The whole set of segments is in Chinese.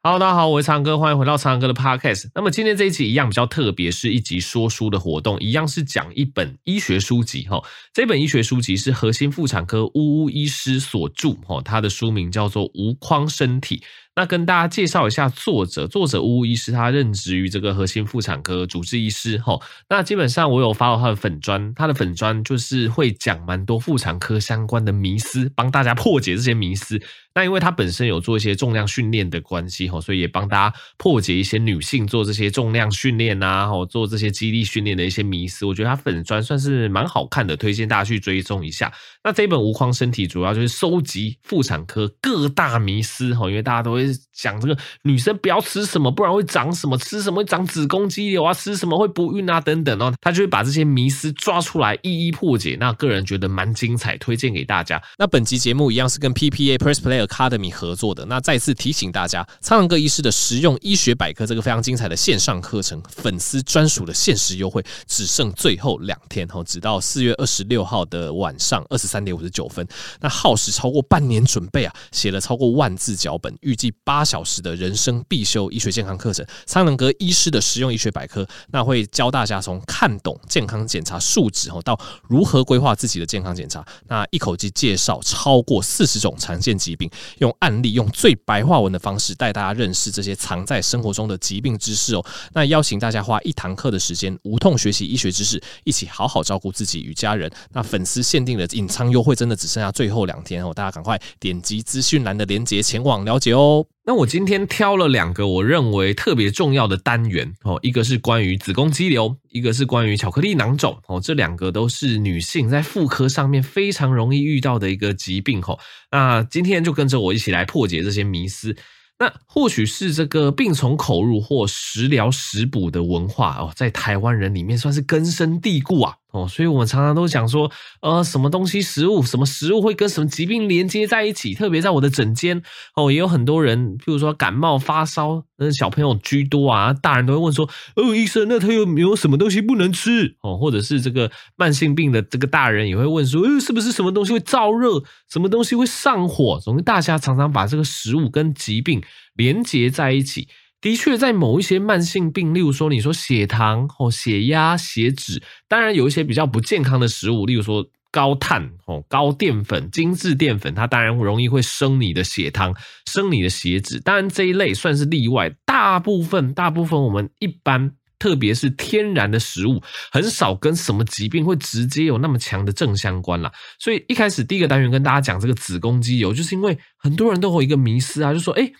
Hello，大家好，我是长哥，欢迎回到长哥的 Podcast。那么今天这一期一样比较特别，是一集说书的活动，一样是讲一本医学书籍哈。这本医学书籍是核心妇产科呜呜医师所著哈，他的书名叫做《无框身体》。那跟大家介绍一下作者，作者呜呜医师，他任职于这个核心妇产科主治医师哈。那基本上我有发到他的粉砖，他的粉砖就是会讲蛮多妇产科相关的迷思，帮大家破解这些迷思。那因为他本身有做一些重量训练的关系哈，所以也帮大家破解一些女性做这些重量训练啊，或做这些肌力训练的一些迷思。我觉得他粉砖算是蛮好看的，推荐大家去追踪一下。那这本无框身体主要就是收集妇产科各大迷思哈，因为大家都会讲这个女生不要吃什么，不然会长什么，吃什么会长子宫肌瘤啊，吃什么会不孕啊等等哦，他就会把这些迷思抓出来一一破解。那个人觉得蛮精彩，推荐给大家。那本集节目一样是跟 PPA Press Play Academy 合作的。那再次提醒大家，苍狼哥医师的实用医学百科这个非常精彩的线上课程，粉丝专属的限时优惠，只剩最后两天哦，直到四月二十六号的晚上二十。三点五十九分，那耗时超过半年准备啊，写了超过万字脚本，预计八小时的人生必修医学健康课程，苍蓝鸽医师的实用医学百科，那会教大家从看懂健康检查数值哦，到如何规划自己的健康检查，那一口气介绍超过四十种常见疾病，用案例用最白话文的方式带大家认识这些藏在生活中的疾病知识哦。那邀请大家花一堂课的时间，无痛学习医学知识，一起好好照顾自己与家人。那粉丝限定的隐藏。优惠真的只剩下最后两天哦，大家赶快点击资讯栏的链接前往了解哦。那我今天挑了两个我认为特别重要的单元哦，一个是关于子宫肌瘤，一个是关于巧克力囊肿哦，这两个都是女性在妇科上面非常容易遇到的一个疾病哦。那今天就跟着我一起来破解这些迷思。那或许是这个病从口入或食疗食补的文化哦，在台湾人里面算是根深蒂固啊哦，所以我们常常都讲说，呃，什么东西食物，什么食物会跟什么疾病连接在一起。特别在我的诊间哦，也有很多人，譬如说感冒发烧，那小朋友居多啊，大人都会问说，哦，医生，那他有没有什么东西不能吃哦？或者是这个慢性病的这个大人也会问说，呃，是不是什么东西会燥热，什么东西会上火？总之，大家常常把这个食物跟疾病连接在一起。的确，在某一些慢性病，例如说你说血糖、哦血压、血脂，当然有一些比较不健康的食物，例如说高碳、哦高淀粉、精致淀粉，它当然容易会升你的血糖、升你的血脂。当然这一类算是例外，大部分大部分我们一般，特别是天然的食物，很少跟什么疾病会直接有那么强的正相关啦。所以一开始第一个单元跟大家讲这个子宫肌瘤，就是因为很多人都有一个迷思啊，就说诶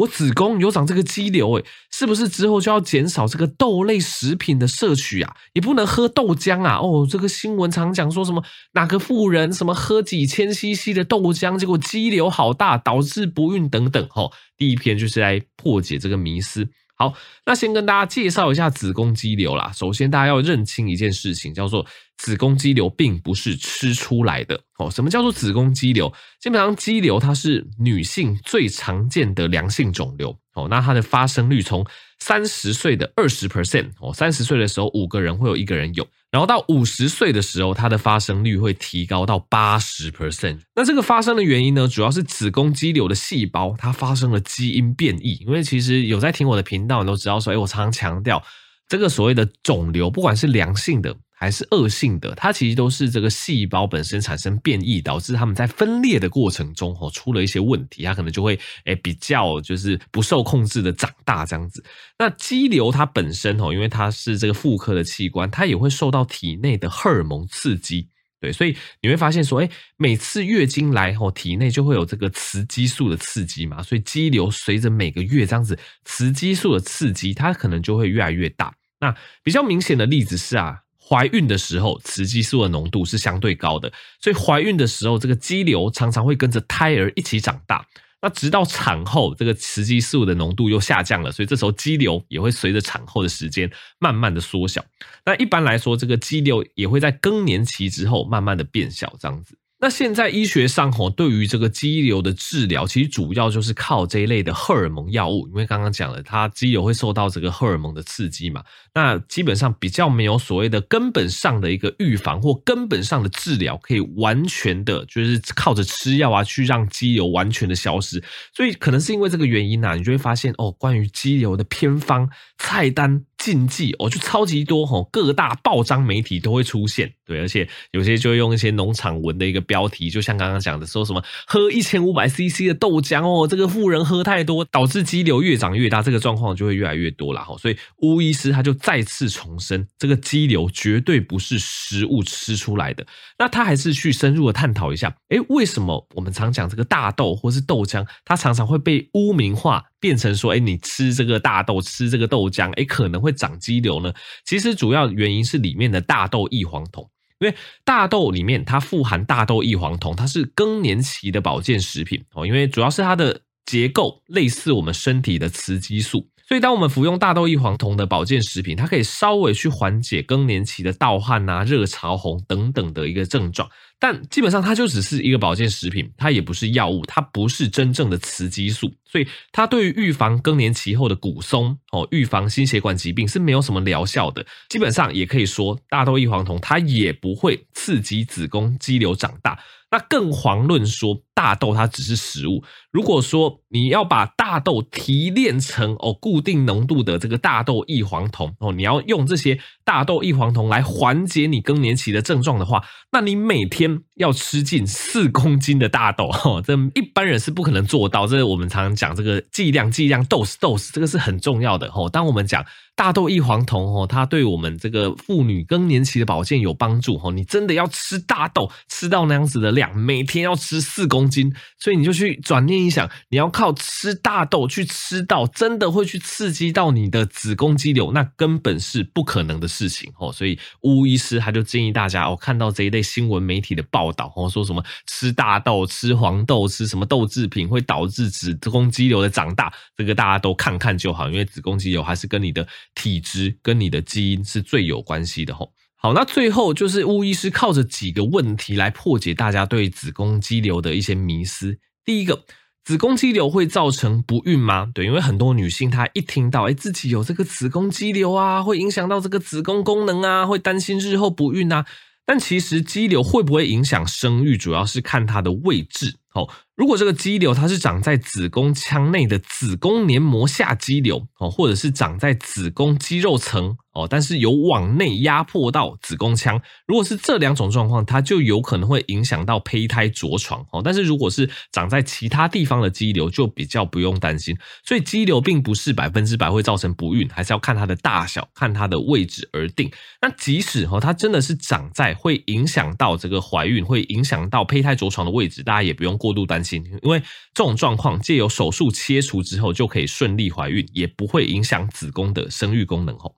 我子宫有长这个肌瘤，诶，是不是之后就要减少这个豆类食品的摄取啊？也不能喝豆浆啊？哦，这个新闻常讲说什么哪个妇人什么喝几千 CC 的豆浆，结果肌瘤好大，导致不孕等等。吼，第一篇就是来破解这个迷思。好，那先跟大家介绍一下子宫肌瘤啦。首先，大家要认清一件事情，叫做子宫肌瘤并不是吃出来的。哦，什么叫做子宫肌瘤？基本上，肌瘤它是女性最常见的良性肿瘤。哦，那它的发生率从三十岁的二十 percent，哦，三十岁的时候五个人会有一个人有。然后到五十岁的时候，它的发生率会提高到八十 percent。那这个发生的原因呢，主要是子宫肌瘤的细胞它发生了基因变异。因为其实有在听我的频道，你都知道说，哎，我常常强调这个所谓的肿瘤，不管是良性的还是恶性的，它其实都是这个细胞本身产生变异，导致它们在分裂的过程中哦出了一些问题，它可能就会哎比较就是不受控制的长大这样子。那肌瘤它本身哦，因为它是这个妇科的器官，它也会受到体内的荷尔蒙刺激，对，所以你会发现说，哎，每次月经来后，体内就会有这个雌激素的刺激嘛，所以肌瘤随着每个月这样子雌激素的刺激，它可能就会越来越大。那比较明显的例子是啊，怀孕的时候雌激素的浓度是相对高的，所以怀孕的时候这个肌瘤常常会跟着胎儿一起长大。那直到产后，这个雌激素的浓度又下降了，所以这时候肌瘤也会随着产后的时间慢慢的缩小。那一般来说，这个肌瘤也会在更年期之后慢慢的变小，这样子。那现在医学上吼，对于这个肌瘤的治疗，其实主要就是靠这一类的荷尔蒙药物，因为刚刚讲了，它肌瘤会受到这个荷尔蒙的刺激嘛。那基本上比较没有所谓的根本上的一个预防或根本上的治疗，可以完全的，就是靠着吃药啊，去让肌瘤完全的消失。所以可能是因为这个原因啊，你就会发现哦，关于肌瘤的偏方菜单。禁忌哦，就超级多吼，各大报章媒体都会出现，对，而且有些就会用一些农场文的一个标题，就像刚刚讲的，说什么喝一千五百 CC 的豆浆哦，这个妇人喝太多，导致肌瘤越长越大，这个状况就会越来越多了哈。所以巫医师他就再次重申，这个肌瘤绝对不是食物吃出来的。那他还是去深入的探讨一下，诶，为什么我们常讲这个大豆或是豆浆，它常常会被污名化？变成说，哎，你吃这个大豆，吃这个豆浆，哎，可能会长肌瘤呢。其实主要原因是里面的大豆异黄酮，因为大豆里面它富含大豆异黄酮，它是更年期的保健食品哦。因为主要是它的结构类似我们身体的雌激素，所以当我们服用大豆异黄酮的保健食品，它可以稍微去缓解更年期的盗汗呐、热潮红等等的一个症状。但基本上它就只是一个保健食品，它也不是药物，它不是真正的雌激素，所以它对于预防更年期后的骨松哦，预防心血管疾病是没有什么疗效的。基本上也可以说，大豆异黄酮它也不会刺激子宫肌瘤长大。那更遑论说大豆它只是食物。如果说你要把大豆提炼成哦固定浓度的这个大豆异黄酮哦，你要用这些大豆异黄酮来缓解你更年期的症状的话，那你每天 in 要吃进四公斤的大豆 哦，这一般人是不可能做到。这是我们常常讲这个剂量、剂量、dose、dose，这个是很重要的哦。当我们讲大豆异黄酮哦，它对我们这个妇女更年期的保健有帮助哦，你真的要吃大豆，吃到那样子的量，每天要吃四公斤，所以你就去转念一想，你要靠吃大豆去吃到真的会去刺激到你的子宫肌瘤，那根本是不可能的事情哦。所以巫医师他就建议大家哦，看到这一类新闻媒体的报道哦，说什么吃大豆、吃黄豆、吃什么豆制品会导致子宫肌瘤的长大，这个大家都看看就好，因为子宫肌瘤还是跟你的体质、跟你的基因是最有关系的吼。好，那最后就是巫医师靠着几个问题来破解大家对子宫肌瘤的一些迷思。第一个，子宫肌瘤会造成不孕吗？对，因为很多女性她一听到，哎，自己有这个子宫肌瘤啊，会影响到这个子宫功能啊，会担心日后不孕啊。但其实肌瘤会不会影响生育，主要是看它的位置。哦，如果这个肌瘤它是长在子宫腔内的子宫黏膜下肌瘤，哦，或者是长在子宫肌肉层。哦，但是有往内压迫到子宫腔，如果是这两种状况，它就有可能会影响到胚胎着床。哦，但是如果是长在其他地方的肌瘤，就比较不用担心。所以肌瘤并不是百分之百会造成不孕，还是要看它的大小、看它的位置而定。那即使哦，它真的是长在会影响到这个怀孕、会影响到胚胎着床的位置，大家也不用过度担心，因为这种状况借由手术切除之后就可以顺利怀孕，也不会影响子宫的生育功能。哦。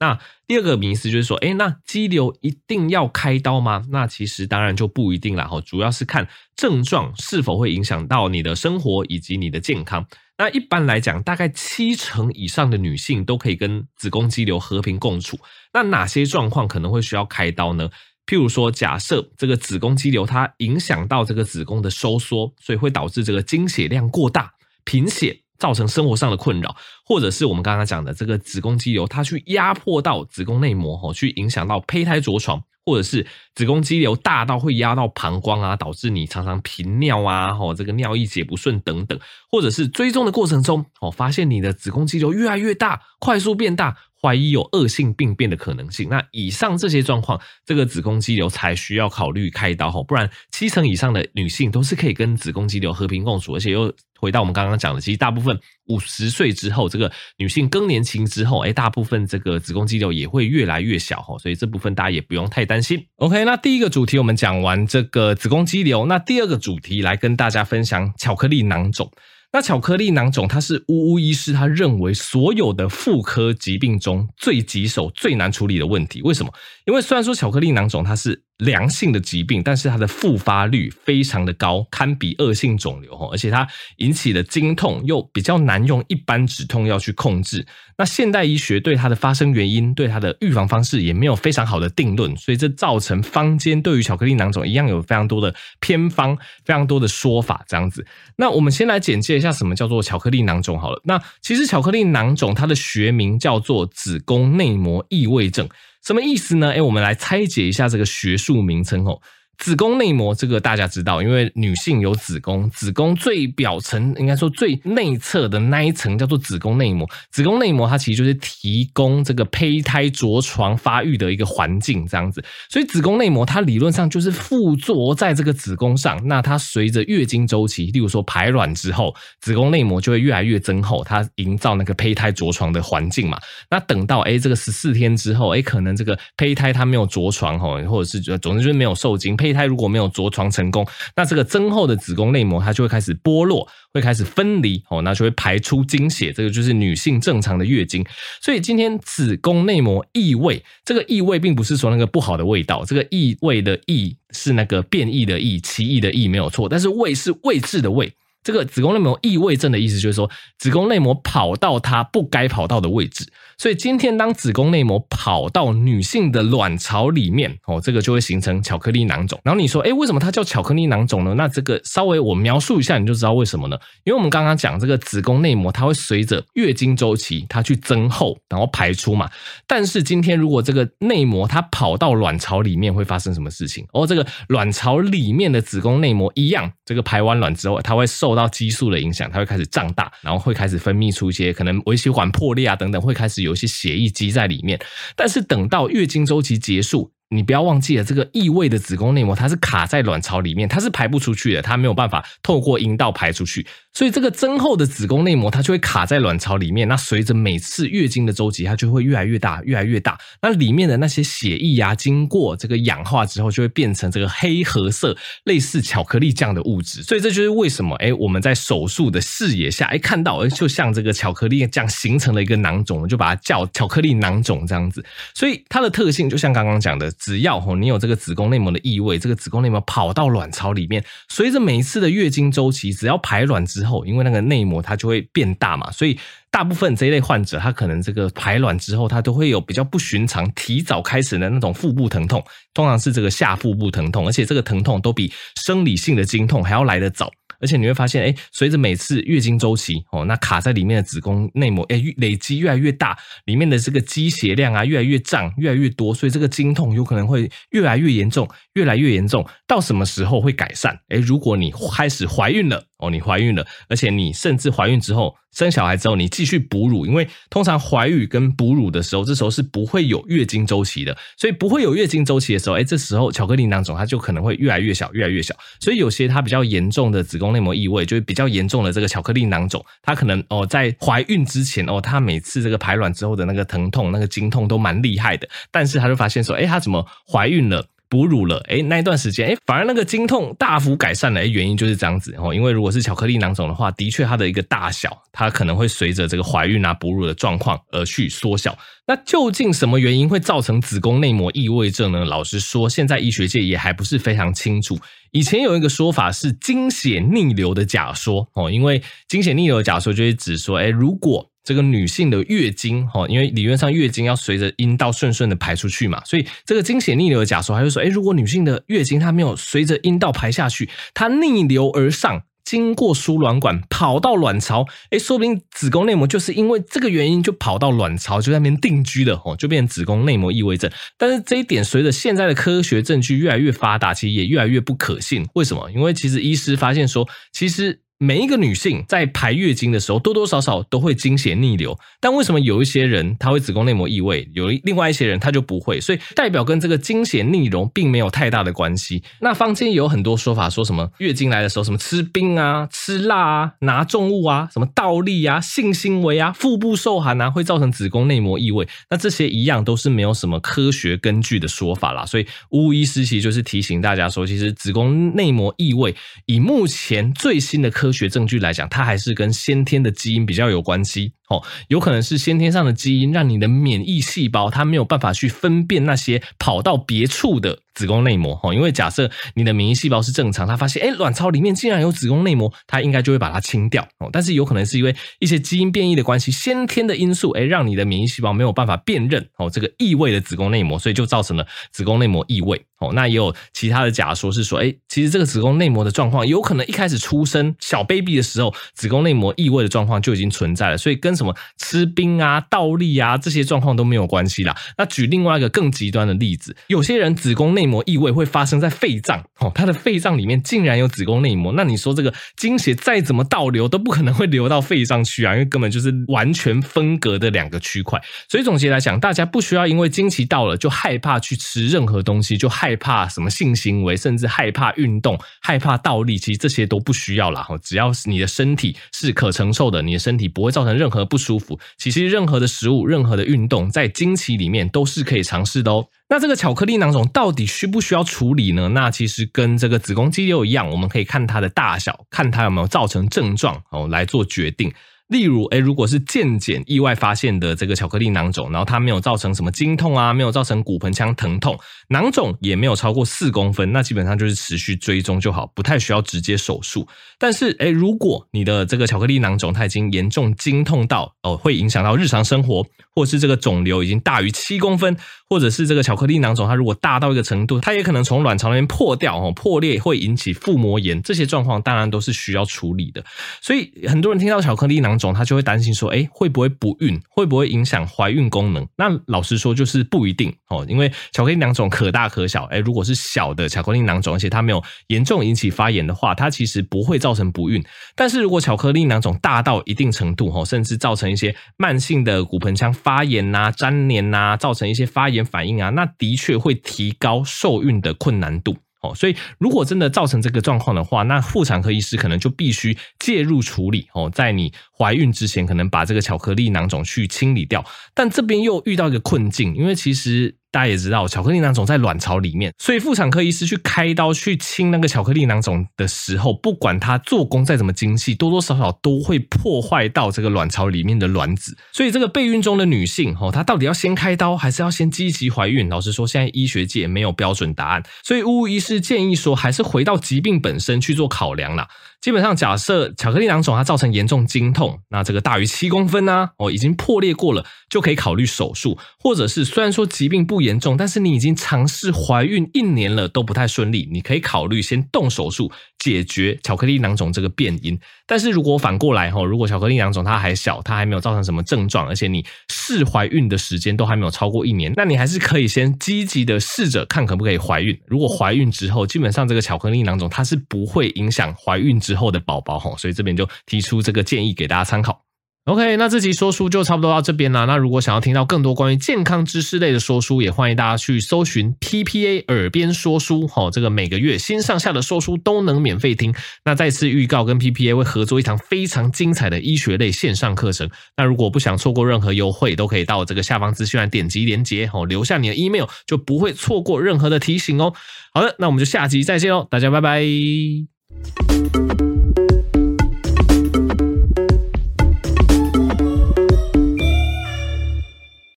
那第二个迷思就是说，哎，那肌瘤一定要开刀吗？那其实当然就不一定了哈，主要是看症状是否会影响到你的生活以及你的健康。那一般来讲，大概七成以上的女性都可以跟子宫肌瘤和平共处。那哪些状况可能会需要开刀呢？譬如说，假设这个子宫肌瘤它影响到这个子宫的收缩，所以会导致这个经血量过大、贫血。造成生活上的困扰，或者是我们刚刚讲的这个子宫肌瘤，它去压迫到子宫内膜，吼，去影响到胚胎着床，或者是子宫肌瘤大到会压到膀胱啊，导致你常常频尿啊，吼，这个尿意解不顺等等，或者是追踪的过程中，哦，发现你的子宫肌瘤越来越大，快速变大。怀疑有恶性病变的可能性，那以上这些状况，这个子宫肌瘤才需要考虑开刀哈，不然七成以上的女性都是可以跟子宫肌瘤和平共处，而且又回到我们刚刚讲的，其实大部分五十岁之后，这个女性更年期之后，哎，大部分这个子宫肌瘤也会越来越小哈，所以这部分大家也不用太担心。OK，那第一个主题我们讲完这个子宫肌瘤，那第二个主题来跟大家分享巧克力囊肿。那巧克力囊肿，它是巫巫医师他认为所有的妇科疾病中最棘手、最难处理的问题。为什么？因为虽然说巧克力囊肿它是良性的疾病，但是它的复发率非常的高，堪比恶性肿瘤，而且它引起的经痛又比较难用一般止痛药去控制。那现代医学对它的发生原因、对它的预防方式也没有非常好的定论，所以这造成坊间对于巧克力囊肿一样有非常多的偏方、非常多的说法这样子。那我们先来简介一下什么叫做巧克力囊肿好了。那其实巧克力囊肿它的学名叫做子宫内膜异位症。什么意思呢？哎，我们来拆解一下这个学术名称哦。子宫内膜这个大家知道，因为女性有子宫，子宫最表层应该说最内侧的那一层叫做子宫内膜。子宫内膜它其实就是提供这个胚胎着床发育的一个环境，这样子。所以子宫内膜它理论上就是附着在这个子宫上。那它随着月经周期，例如说排卵之后，子宫内膜就会越来越增厚，它营造那个胚胎着床的环境嘛。那等到诶这个十四天之后，诶可能这个胚胎它没有着床哦，或者是总之就是没有受精。胚胚胎如果没有着床成功，那这个增厚的子宫内膜它就会开始剥落，会开始分离哦，那就会排出经血，这个就是女性正常的月经。所以今天子宫内膜异位，这个异味并不是说那个不好的味道，这个异味的异是那个变异的异，奇异的异没有错，但是味是位置的味。这个子宫内膜异位症的意思就是说，子宫内膜跑到它不该跑到的位置。所以今天当子宫内膜跑到女性的卵巢里面，哦，这个就会形成巧克力囊肿。然后你说，诶，为什么它叫巧克力囊肿呢？那这个稍微我描述一下，你就知道为什么呢？因为我们刚刚讲这个子宫内膜，它会随着月经周期，它去增厚，然后排出嘛。但是今天如果这个内膜它跑到卵巢里面，会发生什么事情？哦，这个卵巢里面的子宫内膜一样，这个排完卵之后，它会受受到激素的影响，它会开始胀大，然后会开始分泌出一些可能微血管破裂啊等等，会开始有。一些血液积在里面，但是等到月经周期结束。你不要忘记了，这个异位的子宫内膜它是卡在卵巢里面，它是排不出去的，它没有办法透过阴道排出去，所以这个增厚的子宫内膜它就会卡在卵巢里面。那随着每次月经的周期，它就会越来越大，越来越大。那里面的那些血液啊，经过这个氧化之后，就会变成这个黑褐色，类似巧克力酱的物质。所以这就是为什么，哎，我们在手术的视野下，哎，看到，哎，就像这个巧克力酱形成了一个囊肿，我们就把它叫巧克力囊肿这样子。所以它的特性就像刚刚讲的。只要吼你有这个子宫内膜的异位，这个子宫内膜跑到卵巢里面，随着每一次的月经周期，只要排卵之后，因为那个内膜它就会变大嘛，所以大部分这一类患者，他可能这个排卵之后，他都会有比较不寻常、提早开始的那种腹部疼痛，通常是这个下腹部疼痛，而且这个疼痛都比生理性的经痛还要来得早。而且你会发现，哎，随着每次月经周期，哦，那卡在里面的子宫内膜，哎，累积越来越大，里面的这个积血量啊，越来越胀，越来越多，所以这个经痛有可能会越来越严重，越来越严重。到什么时候会改善？哎，如果你开始怀孕了。哦，你怀孕了，而且你甚至怀孕之后生小孩之后，你继续哺乳，因为通常怀孕跟哺乳的时候，这时候是不会有月经周期的，所以不会有月经周期的时候，哎，这时候巧克力囊肿它就可能会越来越小，越来越小。所以有些它比较严重的子宫内膜异位，就是比较严重的这个巧克力囊肿，它可能哦在怀孕之前哦，它每次这个排卵之后的那个疼痛、那个经痛都蛮厉害的，但是他就发现说，哎，他怎么怀孕了？哺乳了，诶，那一段时间，诶，反而那个经痛大幅改善了，诶，原因就是这样子哦，因为如果是巧克力囊肿的话，的确它的一个大小，它可能会随着这个怀孕啊、哺乳的状况而去缩小。那究竟什么原因会造成子宫内膜异位症呢？老实说，现在医学界也还不是非常清楚。以前有一个说法是经血逆流的假说哦，因为经血逆流的假说就是指说，诶，如果这个女性的月经，哈，因为理论上月经要随着阴道顺顺的排出去嘛，所以这个经血逆流的假说，还是说，诶，如果女性的月经它没有随着阴道排下去，它逆流而上，经过输卵管跑到卵巢，诶，说不定子宫内膜就是因为这个原因就跑到卵巢，就在那边定居了，哦，就变成子宫内膜异位症。但是这一点随着现在的科学证据越来越发达，其实也越来越不可信。为什么？因为其实医师发现说，其实。每一个女性在排月经的时候，多多少少都会经血逆流，但为什么有一些人她会子宫内膜异位，有另外一些人她就不会？所以代表跟这个经血逆流并没有太大的关系。那坊间有很多说法，说什么月经来的时候，什么吃冰啊、吃辣啊、拿重物啊、什么倒立啊、性行为啊、腹部受寒啊，会造成子宫内膜异位。那这些一样都是没有什么科学根据的说法啦。所以巫医师其实就是提醒大家说，其实子宫内膜异位以目前最新的科科学证据来讲，它还是跟先天的基因比较有关系。哦，有可能是先天上的基因让你的免疫细胞它没有办法去分辨那些跑到别处的。子宫内膜哦，因为假设你的免疫细胞是正常，它发现哎，卵巢里面竟然有子宫内膜，它应该就会把它清掉哦。但是有可能是因为一些基因变异的关系，先天的因素哎，让你的免疫细胞没有办法辨认哦这个异位的子宫内膜，所以就造成了子宫内膜异位哦。那也有其他的假说是说，哎，其实这个子宫内膜的状况有可能一开始出生小 baby 的时候，子宫内膜异位的状况就已经存在了，所以跟什么吃冰啊、倒立啊这些状况都没有关系啦。那举另外一个更极端的例子，有些人子宫内膜异位会发生在肺脏哦，他的肺脏里面竟然有子宫内膜，那你说这个经血再怎么倒流都不可能会流到肺上去啊，因为根本就是完全分隔的两个区块。所以总结来讲，大家不需要因为经期到了就害怕去吃任何东西，就害怕什么性行为，甚至害怕运动、害怕倒立，其实这些都不需要啦。只要是你的身体是可承受的，你的身体不会造成任何不舒服，其实任何的食物、任何的运动，在经期里面都是可以尝试的哦。那这个巧克力囊肿到底需不需要处理呢？那其实跟这个子宫肌瘤一样，我们可以看它的大小，看它有没有造成症状哦，来做决定。例如，哎，如果是健检意外发现的这个巧克力囊肿，然后它没有造成什么经痛啊，没有造成骨盆腔疼痛，囊肿也没有超过四公分，那基本上就是持续追踪就好，不太需要直接手术。但是，哎，如果你的这个巧克力囊肿它已经严重经痛到哦，会影响到日常生活，或是这个肿瘤已经大于七公分，或者是这个巧克力囊肿它如果大到一个程度，它也可能从卵巢那边破掉哦，破裂会引起腹膜炎，这些状况当然都是需要处理的。所以很多人听到巧克力囊肿，他就会担心说，哎，会不会不孕？会不会影响怀孕功能？那老实说，就是不一定哦，因为巧克力囊肿可大可小。哎，如果是小的巧克力囊肿，而且它没有严重引起发炎的话，它其实不会造成不孕。但是如果巧克力囊肿大到一定程度哦，甚至造成一些慢性的骨盆腔发炎呐、粘连呐，造成一些发炎反应啊，那的确会提高受孕的困难度。哦，所以如果真的造成这个状况的话，那妇产科医师可能就必须介入处理哦，在你怀孕之前，可能把这个巧克力囊肿去清理掉。但这边又遇到一个困境，因为其实。大家也知道，巧克力囊肿在卵巢里面，所以妇产科医师去开刀去清那个巧克力囊肿的时候，不管他做工再怎么精细，多多少少都会破坏到这个卵巢里面的卵子。所以这个备孕中的女性，哦，她到底要先开刀，还是要先积极怀孕？老实说，现在医学界没有标准答案。所以，乌医师建议说，还是回到疾病本身去做考量啦。基本上，假设巧克力囊肿它造成严重经痛，那这个大于七公分呢，哦，已经破裂过了，就可以考虑手术，或者是虽然说疾病不严重，但是你已经尝试怀孕一年了都不太顺利，你可以考虑先动手术解决巧克力囊肿这个变因。但是如果反过来哈，如果巧克力囊肿它还小，它还没有造成什么症状，而且你试怀孕的时间都还没有超过一年，那你还是可以先积极的试着看可不可以怀孕。如果怀孕之后，基本上这个巧克力囊肿它是不会影响怀孕之后的宝宝哈，所以这边就提出这个建议给大家大家参考。OK，那这集说书就差不多到这边了。那如果想要听到更多关于健康知识类的说书，也欢迎大家去搜寻 PPA 耳边说书。吼，这个每个月新上下的说书都能免费听。那再次预告，跟 PPA 会合作一堂非常精彩的医学类线上课程。那如果不想错过任何优惠，都可以到这个下方资讯栏点击连结，吼，留下你的 email，就不会错过任何的提醒哦。好的，那我们就下集再见喽，大家拜拜。